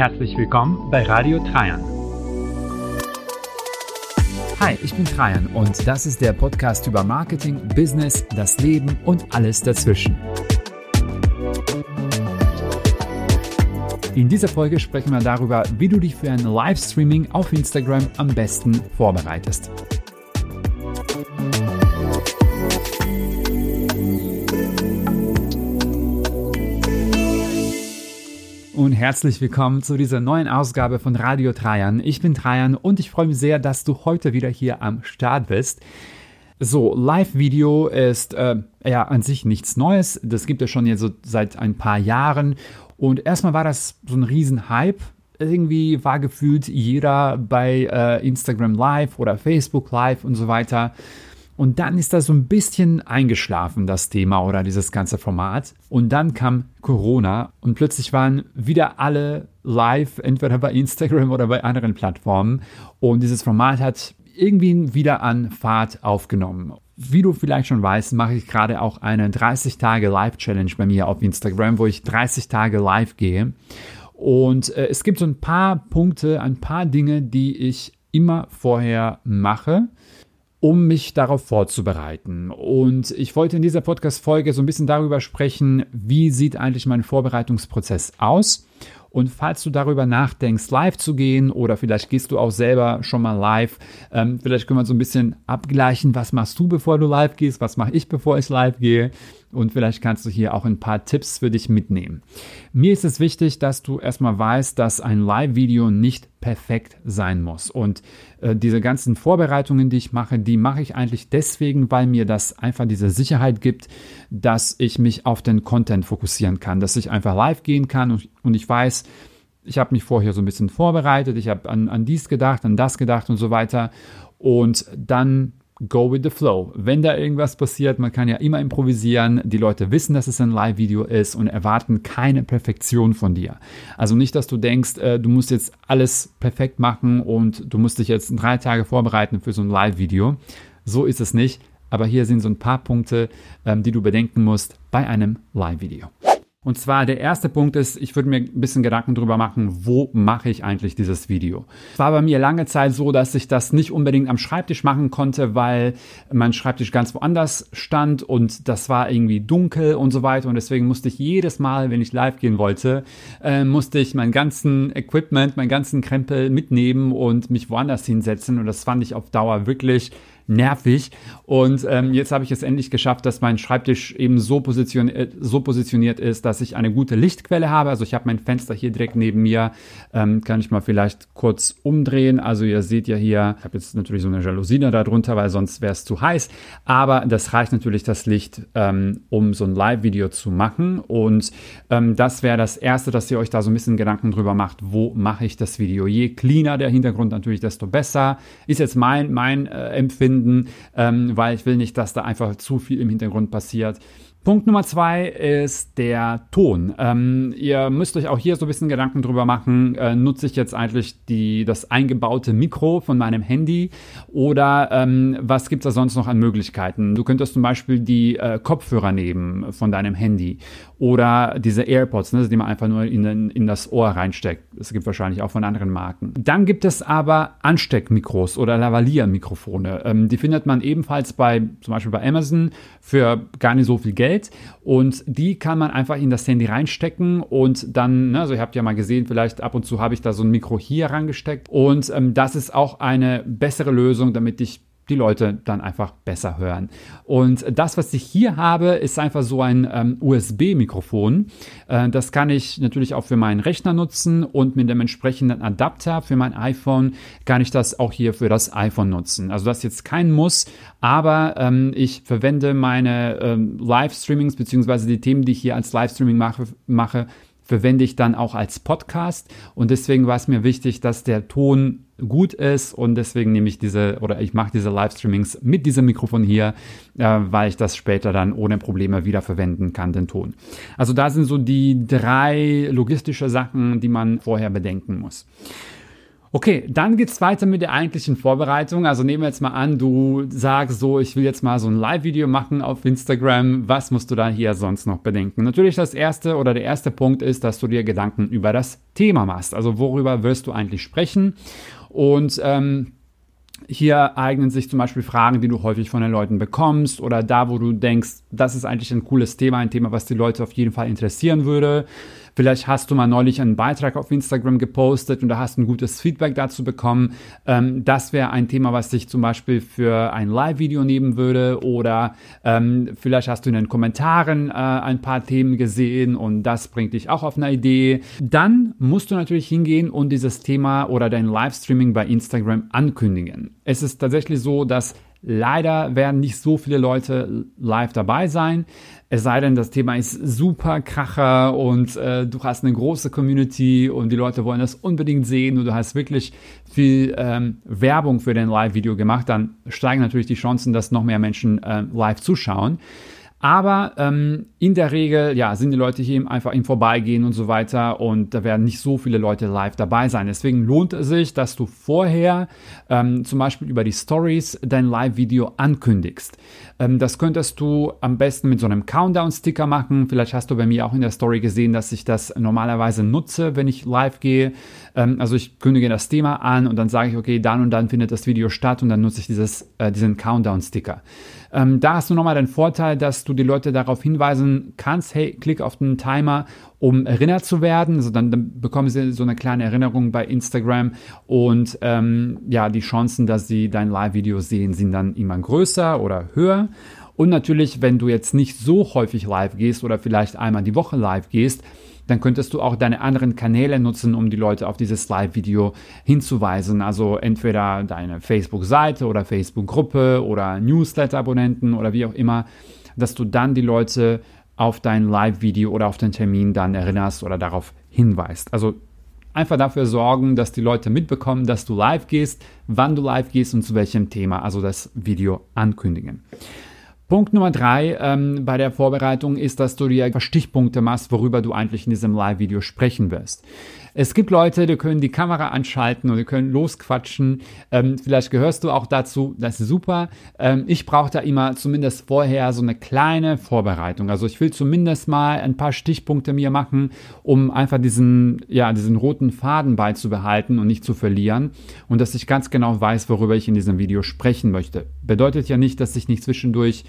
Herzlich willkommen bei Radio Trajan. Hi, ich bin Trajan und das ist der Podcast über Marketing, Business, das Leben und alles dazwischen. In dieser Folge sprechen wir darüber, wie du dich für ein Livestreaming auf Instagram am besten vorbereitest. Und herzlich willkommen zu dieser neuen Ausgabe von Radio Trajan. Ich bin Trajan und ich freue mich sehr, dass du heute wieder hier am Start bist. So, Live-Video ist äh, ja an sich nichts Neues. Das gibt es schon jetzt so seit ein paar Jahren. Und erstmal war das so ein Riesenhype. Irgendwie war gefühlt jeder bei äh, Instagram Live oder Facebook Live und so weiter. Und dann ist das so ein bisschen eingeschlafen, das Thema oder dieses ganze Format. Und dann kam Corona und plötzlich waren wieder alle live, entweder bei Instagram oder bei anderen Plattformen. Und dieses Format hat irgendwie wieder an Fahrt aufgenommen. Wie du vielleicht schon weißt, mache ich gerade auch eine 30 Tage Live-Challenge bei mir auf Instagram, wo ich 30 Tage live gehe. Und äh, es gibt so ein paar Punkte, ein paar Dinge, die ich immer vorher mache um mich darauf vorzubereiten. Und ich wollte in dieser Podcast-Folge so ein bisschen darüber sprechen, wie sieht eigentlich mein Vorbereitungsprozess aus. Und falls du darüber nachdenkst, live zu gehen oder vielleicht gehst du auch selber schon mal live, ähm, vielleicht können wir so ein bisschen abgleichen, was machst du, bevor du live gehst, was mache ich, bevor ich live gehe und vielleicht kannst du hier auch ein paar Tipps für dich mitnehmen. Mir ist es wichtig, dass du erstmal weißt, dass ein Live-Video nicht perfekt sein muss. Und äh, diese ganzen Vorbereitungen, die ich mache, die mache ich eigentlich deswegen, weil mir das einfach diese Sicherheit gibt, dass ich mich auf den Content fokussieren kann, dass ich einfach live gehen kann und, und ich weiß, ich habe mich vorher so ein bisschen vorbereitet, ich habe an, an dies gedacht, an das gedacht und so weiter. Und dann go with the flow. Wenn da irgendwas passiert, man kann ja immer improvisieren. Die Leute wissen, dass es ein Live-Video ist und erwarten keine Perfektion von dir. Also nicht, dass du denkst, äh, du musst jetzt alles perfekt machen und du musst dich jetzt drei Tage vorbereiten für so ein Live-Video. So ist es nicht. Aber hier sind so ein paar Punkte, ähm, die du bedenken musst bei einem Live-Video. Und zwar der erste Punkt ist, ich würde mir ein bisschen Gedanken drüber machen, wo mache ich eigentlich dieses Video. Es war bei mir lange Zeit so, dass ich das nicht unbedingt am Schreibtisch machen konnte, weil mein Schreibtisch ganz woanders stand und das war irgendwie dunkel und so weiter. Und deswegen musste ich jedes Mal, wenn ich live gehen wollte, äh, musste ich mein ganzen Equipment, meinen ganzen Krempel mitnehmen und mich woanders hinsetzen. Und das fand ich auf Dauer wirklich nervig. Und ähm, jetzt habe ich es endlich geschafft, dass mein Schreibtisch eben so, position äh, so positioniert ist, dass ich eine gute Lichtquelle habe. Also ich habe mein Fenster hier direkt neben mir. Ähm, kann ich mal vielleicht kurz umdrehen. Also ihr seht ja hier, ich habe jetzt natürlich so eine Jalousine darunter, weil sonst wäre es zu heiß. Aber das reicht natürlich das Licht, ähm, um so ein Live-Video zu machen. Und ähm, das wäre das Erste, dass ihr euch da so ein bisschen Gedanken drüber macht, wo mache ich das Video. Je cleaner der Hintergrund natürlich, desto besser. Ist jetzt mein, mein äh, Empfinden finden, ähm, weil ich will nicht, dass da einfach zu viel im Hintergrund passiert. Punkt Nummer zwei ist der Ton. Ähm, ihr müsst euch auch hier so ein bisschen Gedanken drüber machen, äh, nutze ich jetzt eigentlich die, das eingebaute Mikro von meinem Handy oder ähm, was gibt es da sonst noch an Möglichkeiten? Du könntest zum Beispiel die äh, Kopfhörer nehmen von deinem Handy oder diese AirPods, ne, die man einfach nur in, in das Ohr reinsteckt. Es gibt wahrscheinlich auch von anderen Marken. Dann gibt es aber Ansteckmikros oder Lavalier-Mikrofone. Ähm, die findet man ebenfalls bei, zum Beispiel bei Amazon für gar nicht so viel Geld. Geld und die kann man einfach in das Handy reinstecken und dann, ne, also ihr habt ja mal gesehen, vielleicht ab und zu habe ich da so ein Mikro hier rangesteckt. Und ähm, das ist auch eine bessere Lösung, damit ich die Leute dann einfach besser hören. Und das, was ich hier habe, ist einfach so ein ähm, USB-Mikrofon. Äh, das kann ich natürlich auch für meinen Rechner nutzen und mit dem entsprechenden Adapter für mein iPhone kann ich das auch hier für das iPhone nutzen. Also das ist jetzt kein Muss, aber ähm, ich verwende meine ähm, Livestreamings beziehungsweise die Themen, die ich hier als Livestreaming mache, mache verwende ich dann auch als Podcast und deswegen war es mir wichtig, dass der Ton gut ist und deswegen nehme ich diese oder ich mache diese Livestreamings mit diesem Mikrofon hier, äh, weil ich das später dann ohne Probleme wieder verwenden kann, den Ton. Also da sind so die drei logistische Sachen, die man vorher bedenken muss. Okay, dann geht's weiter mit der eigentlichen Vorbereitung. Also nehmen wir jetzt mal an, du sagst so, ich will jetzt mal so ein Live-Video machen auf Instagram. Was musst du da hier sonst noch bedenken? Natürlich das erste oder der erste Punkt ist, dass du dir Gedanken über das Thema machst. Also worüber wirst du eigentlich sprechen? Und ähm, hier eignen sich zum Beispiel Fragen, die du häufig von den Leuten bekommst oder da, wo du denkst, das ist eigentlich ein cooles Thema, ein Thema, was die Leute auf jeden Fall interessieren würde. Vielleicht hast du mal neulich einen Beitrag auf Instagram gepostet und da hast ein gutes Feedback dazu bekommen. Ähm, das wäre ein Thema, was dich zum Beispiel für ein Live-Video nehmen würde oder ähm, vielleicht hast du in den Kommentaren äh, ein paar Themen gesehen und das bringt dich auch auf eine Idee. Dann musst du natürlich hingehen und dieses Thema oder dein Livestreaming bei Instagram ankündigen. Es ist tatsächlich so, dass Leider werden nicht so viele Leute live dabei sein. Es sei denn, das Thema ist super kracher und äh, du hast eine große Community und die Leute wollen das unbedingt sehen und du hast wirklich viel ähm, Werbung für dein Live-Video gemacht, dann steigen natürlich die Chancen, dass noch mehr Menschen äh, live zuschauen. Aber ähm, in der Regel, ja, sind die Leute hier einfach im Vorbeigehen und so weiter und da werden nicht so viele Leute live dabei sein. Deswegen lohnt es sich, dass du vorher ähm, zum Beispiel über die Stories dein Live-Video ankündigst. Ähm, das könntest du am besten mit so einem Countdown-Sticker machen. Vielleicht hast du bei mir auch in der Story gesehen, dass ich das normalerweise nutze, wenn ich live gehe. Ähm, also ich kündige das Thema an und dann sage ich, okay, dann und dann findet das Video statt und dann nutze ich dieses, äh, diesen Countdown-Sticker. Ähm, da hast du nochmal den Vorteil, dass du die Leute darauf hinweisen kannst, hey, klick auf den Timer, um erinnert zu werden. Also dann, dann bekommen sie so eine kleine Erinnerung bei Instagram und ähm, ja, die Chancen, dass sie dein Live-Video sehen, sind dann immer größer oder höher. Und natürlich, wenn du jetzt nicht so häufig live gehst oder vielleicht einmal die Woche live gehst, dann könntest du auch deine anderen Kanäle nutzen, um die Leute auf dieses Live-Video hinzuweisen. Also entweder deine Facebook-Seite oder Facebook-Gruppe oder Newsletter-Abonnenten oder wie auch immer, dass du dann die Leute auf dein Live-Video oder auf den Termin dann erinnerst oder darauf hinweist. Also einfach dafür sorgen, dass die Leute mitbekommen, dass du live gehst, wann du live gehst und zu welchem Thema, also das Video ankündigen. Punkt Nummer drei ähm, bei der Vorbereitung ist, dass du dir Stichpunkte machst, worüber du eigentlich in diesem Live-Video sprechen wirst. Es gibt Leute, die können die Kamera anschalten und die können losquatschen. Ähm, vielleicht gehörst du auch dazu. Das ist super. Ähm, ich brauche da immer zumindest vorher so eine kleine Vorbereitung. Also ich will zumindest mal ein paar Stichpunkte mir machen, um einfach diesen, ja, diesen roten Faden beizubehalten und nicht zu verlieren. Und dass ich ganz genau weiß, worüber ich in diesem Video sprechen möchte. Bedeutet ja nicht, dass ich nicht zwischendurch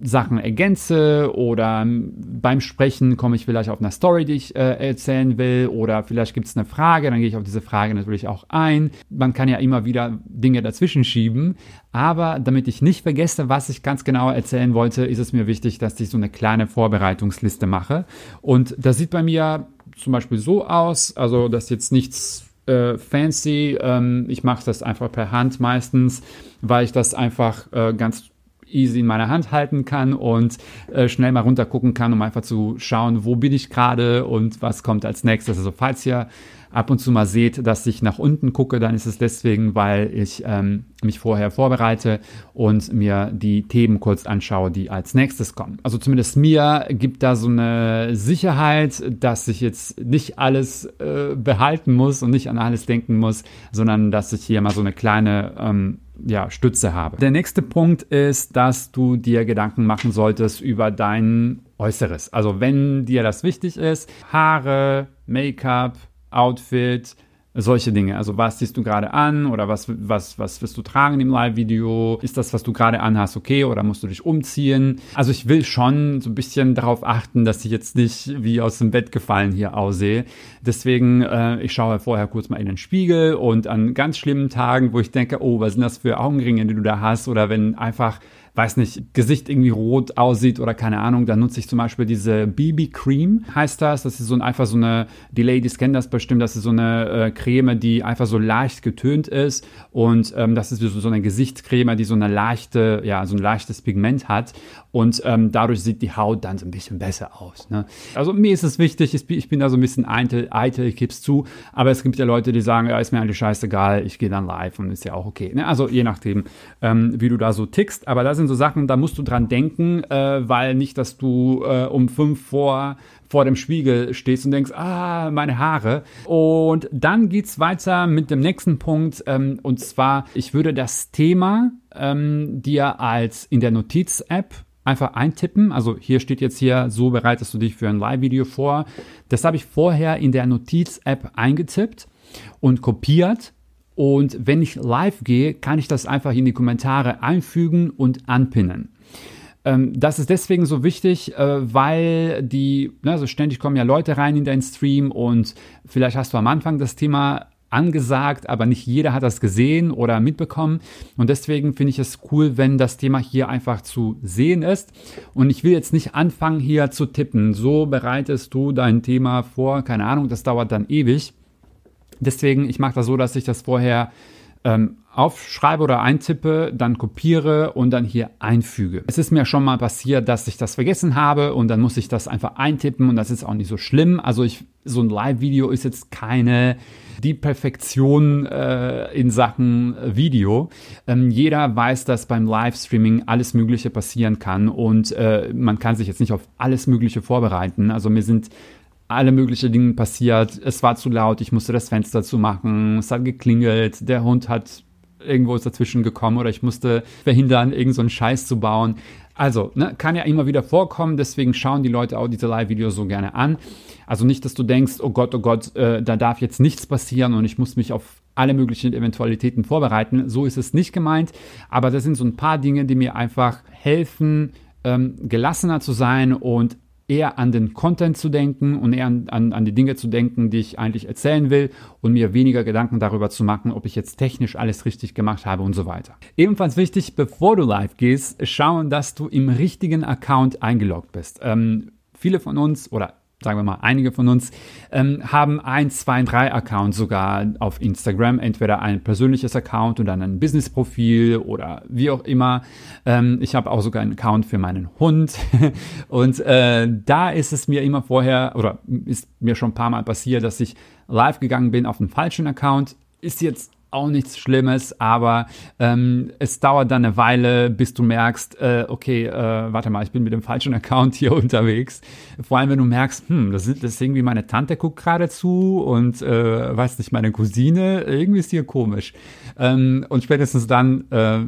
Sachen ergänze oder beim Sprechen komme ich vielleicht auf eine Story, die ich äh, erzählen will oder vielleicht gibt es eine Frage, dann gehe ich auf diese Frage natürlich auch ein. Man kann ja immer wieder Dinge dazwischen schieben, aber damit ich nicht vergesse, was ich ganz genau erzählen wollte, ist es mir wichtig, dass ich so eine kleine Vorbereitungsliste mache und das sieht bei mir zum Beispiel so aus, also das ist jetzt nichts äh, fancy, ähm, ich mache das einfach per Hand meistens, weil ich das einfach äh, ganz easy in meiner Hand halten kann und äh, schnell mal runter gucken kann, um einfach zu schauen, wo bin ich gerade und was kommt als nächstes. Also falls ihr ab und zu mal seht, dass ich nach unten gucke, dann ist es deswegen, weil ich ähm, mich vorher vorbereite und mir die Themen kurz anschaue, die als nächstes kommen. Also zumindest mir gibt da so eine Sicherheit, dass ich jetzt nicht alles äh, behalten muss und nicht an alles denken muss, sondern dass ich hier mal so eine kleine ähm, ja, Stütze habe. Der nächste Punkt ist, dass du dir Gedanken machen solltest über dein Äußeres. Also wenn dir das wichtig ist, Haare, Make-up, Outfit, solche Dinge. Also was siehst du gerade an oder was, was, was wirst du tragen im Live-Video? Ist das, was du gerade anhast, okay oder musst du dich umziehen? Also ich will schon so ein bisschen darauf achten, dass ich jetzt nicht wie aus dem Bett gefallen hier aussehe. Deswegen, äh, ich schaue vorher kurz mal in den Spiegel und an ganz schlimmen Tagen, wo ich denke, oh, was sind das für Augenringe, die du da hast? Oder wenn einfach weiß nicht, Gesicht irgendwie rot aussieht oder keine Ahnung, dann nutze ich zum Beispiel diese BB Cream, heißt das. Das ist so ein, einfach so eine, die Ladies kennen das bestimmt, das ist so eine äh, Creme, die einfach so leicht getönt ist und ähm, das ist so, so eine Gesichtscreme, die so eine leichte, ja, so ein leichtes Pigment hat und ähm, dadurch sieht die Haut dann so ein bisschen besser aus. Ne? Also mir ist es wichtig, ich bin da so ein bisschen eitel, eitel ich gebe es zu, aber es gibt ja Leute, die sagen, ja, ist mir eigentlich scheißegal, ich gehe dann live und ist ja auch okay. Ne? Also je nachdem, ähm, wie du da so tickst, aber da sind sind so Sachen, da musst du dran denken, äh, weil nicht, dass du äh, um fünf vor vor dem Spiegel stehst und denkst, ah, meine Haare. Und dann geht's weiter mit dem nächsten Punkt. Ähm, und zwar, ich würde das Thema ähm, dir als in der Notiz-App einfach eintippen. Also hier steht jetzt hier, so bereitest du dich für ein Live-Video vor. Das habe ich vorher in der Notiz-App eingetippt und kopiert. Und wenn ich live gehe, kann ich das einfach in die Kommentare einfügen und anpinnen. Ähm, das ist deswegen so wichtig, äh, weil die, also ständig kommen ja Leute rein in deinen Stream und vielleicht hast du am Anfang das Thema angesagt, aber nicht jeder hat das gesehen oder mitbekommen. Und deswegen finde ich es cool, wenn das Thema hier einfach zu sehen ist. Und ich will jetzt nicht anfangen, hier zu tippen. So bereitest du dein Thema vor. Keine Ahnung, das dauert dann ewig. Deswegen, ich mache das so, dass ich das vorher ähm, aufschreibe oder eintippe, dann kopiere und dann hier einfüge. Es ist mir schon mal passiert, dass ich das vergessen habe und dann muss ich das einfach eintippen und das ist auch nicht so schlimm. Also ich, so ein Live-Video ist jetzt keine die Perfektion äh, in Sachen Video. Ähm, jeder weiß, dass beim Livestreaming alles Mögliche passieren kann und äh, man kann sich jetzt nicht auf alles Mögliche vorbereiten. Also mir sind alle möglichen Dinge passiert. Es war zu laut, ich musste das Fenster zumachen, es hat geklingelt, der Hund hat irgendwo ist dazwischen gekommen oder ich musste verhindern, irgend so Scheiß zu bauen. Also, ne, kann ja immer wieder vorkommen, deswegen schauen die Leute auch diese Live-Videos so gerne an. Also nicht, dass du denkst, oh Gott, oh Gott, äh, da darf jetzt nichts passieren und ich muss mich auf alle möglichen Eventualitäten vorbereiten. So ist es nicht gemeint, aber das sind so ein paar Dinge, die mir einfach helfen, ähm, gelassener zu sein und eher an den Content zu denken und eher an, an, an, die Dinge zu denken, die ich eigentlich erzählen will und mir weniger Gedanken darüber zu machen, ob ich jetzt technisch alles richtig gemacht habe und so weiter. Ebenfalls wichtig, bevor du live gehst, schauen, dass du im richtigen Account eingeloggt bist. Ähm, viele von uns oder sagen wir mal, einige von uns ähm, haben ein, zwei, drei Accounts sogar auf Instagram. Entweder ein persönliches Account oder ein Business-Profil oder wie auch immer. Ähm, ich habe auch sogar einen Account für meinen Hund. Und äh, da ist es mir immer vorher, oder ist mir schon ein paar Mal passiert, dass ich live gegangen bin auf einen falschen Account. Ist jetzt auch nichts Schlimmes, aber ähm, es dauert dann eine Weile, bis du merkst, äh, okay, äh, warte mal, ich bin mit dem falschen Account hier unterwegs. Vor allem, wenn du merkst, hm, das ist, das ist irgendwie meine Tante guckt gerade zu und äh, weiß nicht, meine Cousine, irgendwie ist hier komisch. Ähm, und spätestens dann äh,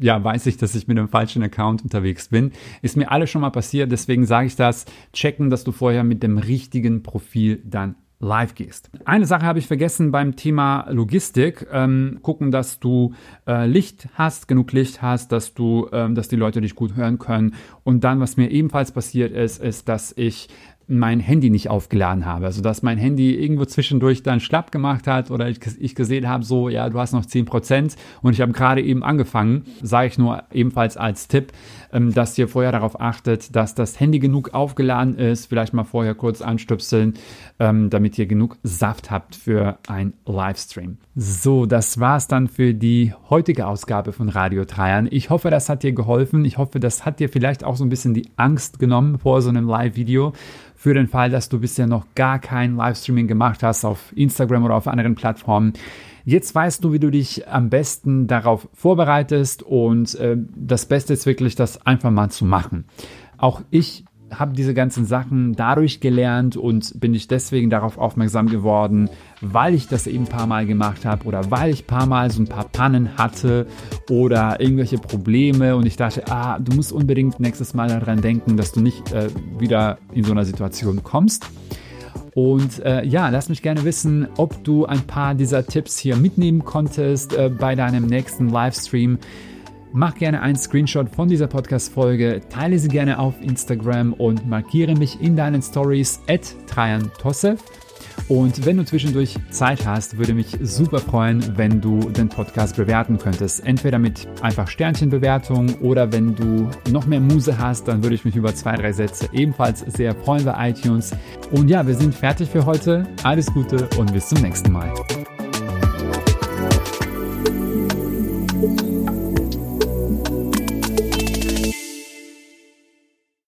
ja, weiß ich, dass ich mit dem falschen Account unterwegs bin. Ist mir alles schon mal passiert, deswegen sage ich das. Checken, dass du vorher mit dem richtigen Profil dann live gehst. Eine Sache habe ich vergessen beim Thema Logistik. Ähm, gucken, dass du äh, Licht hast, genug Licht hast, dass du, ähm, dass die Leute dich gut hören können. Und dann, was mir ebenfalls passiert ist, ist, dass ich mein Handy nicht aufgeladen habe. Also dass mein Handy irgendwo zwischendurch dann schlapp gemacht hat oder ich, ich gesehen habe, so, ja, du hast noch 10% und ich habe gerade eben angefangen, sage ich nur ebenfalls als Tipp, dass ihr vorher darauf achtet, dass das Handy genug aufgeladen ist, vielleicht mal vorher kurz anstöpseln, ähm, damit ihr genug Saft habt für ein Livestream. So, das war's dann für die heutige Ausgabe von Radio Dreiern. Ich hoffe, das hat dir geholfen. Ich hoffe, das hat dir vielleicht auch so ein bisschen die Angst genommen vor so einem Live-Video für den Fall, dass du bisher noch gar kein Livestreaming gemacht hast auf Instagram oder auf anderen Plattformen. Jetzt weißt du, wie du dich am besten darauf vorbereitest und äh, das Beste ist wirklich, das einfach mal zu machen. Auch ich habe diese ganzen Sachen dadurch gelernt und bin ich deswegen darauf aufmerksam geworden, weil ich das eben ein paar Mal gemacht habe oder weil ich ein paar Mal so ein paar Pannen hatte oder irgendwelche Probleme und ich dachte, ah, du musst unbedingt nächstes Mal daran denken, dass du nicht äh, wieder in so einer Situation kommst. Und äh, ja, lass mich gerne wissen, ob du ein paar dieser Tipps hier mitnehmen konntest äh, bei deinem nächsten Livestream. Mach gerne einen Screenshot von dieser Podcast-Folge, teile sie gerne auf Instagram und markiere mich in deinen Stories at Trajan Tossev. Und wenn du zwischendurch Zeit hast, würde mich super freuen, wenn du den Podcast bewerten könntest. Entweder mit einfach Sternchenbewertung oder wenn du noch mehr Muse hast, dann würde ich mich über zwei, drei Sätze ebenfalls sehr freuen bei iTunes. Und ja, wir sind fertig für heute. Alles Gute und bis zum nächsten Mal.